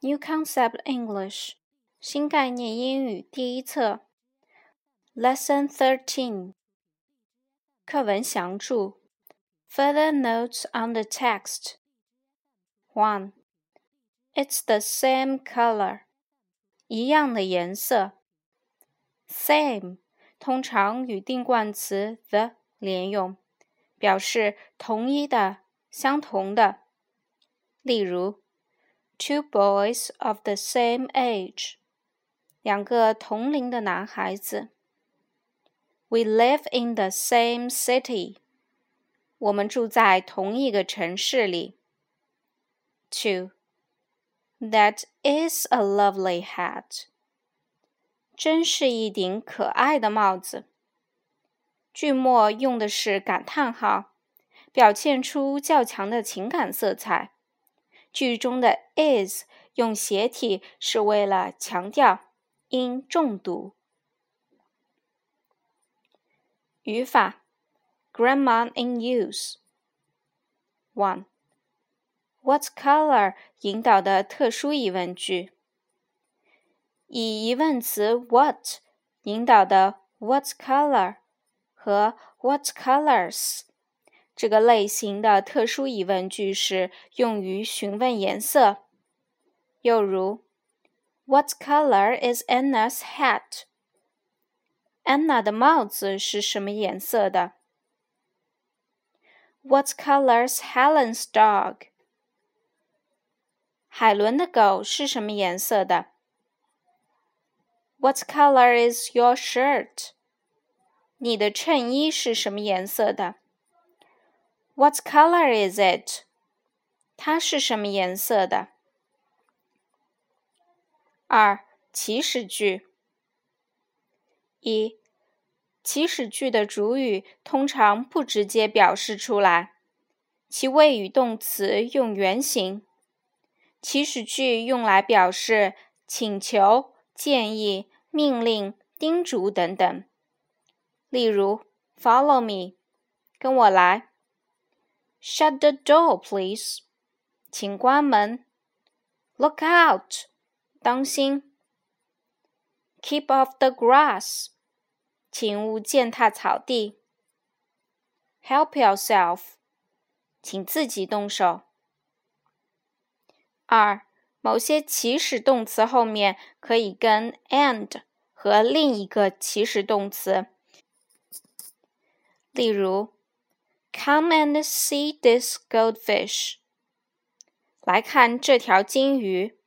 New Concept English 新概念英语第一册 Lesson Thirteen 课文详注 Further notes on the text One It's the same color 一样的颜色 Same 通常与定冠词 the 连用，表示同一的、相同的。例如 two boys of the same age，两个同龄的男孩子。We live in the same city，我们住在同一个城市里。Two, that is a lovely hat，真是一顶可爱的帽子。句末用的是感叹号，表现出较强的情感色彩。 句中的 is 用斜体是为了强调音重读。语法：Grammar in use。One。What color 引导的特殊疑问句。以疑问词 what 引导的 What color 和 What colors 这个类型的特殊疑问句是用于询问颜色，又如 What color is Anna's hat？安娜的帽子是什么颜色的？What colors Helen's dog？海伦的狗是什么颜色的？What color is your shirt？你的衬衣是什么颜色的 ？What color is it？它是什么颜色的？二、祈使句。一、祈使句的主语通常不直接表示出来，其谓语动词用原形。祈使句用来表示请求、建议、命令、叮嘱等等。例如，Follow me，跟我来。Shut the door, please. 请关门。Look out. 当心。Keep off the grass. 请勿践踏草地。Help yourself. 请自己动手。二，某些祈使动词后面可以跟 and 和另一个祈使动词，例如。 Come and see this goldfish. 来看这条金鱼。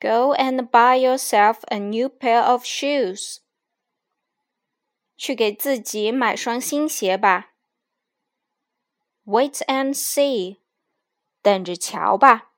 Go and buy yourself a new pair of shoes. 去给自己买双新鞋吧。Wait and see. 等着瞧吧。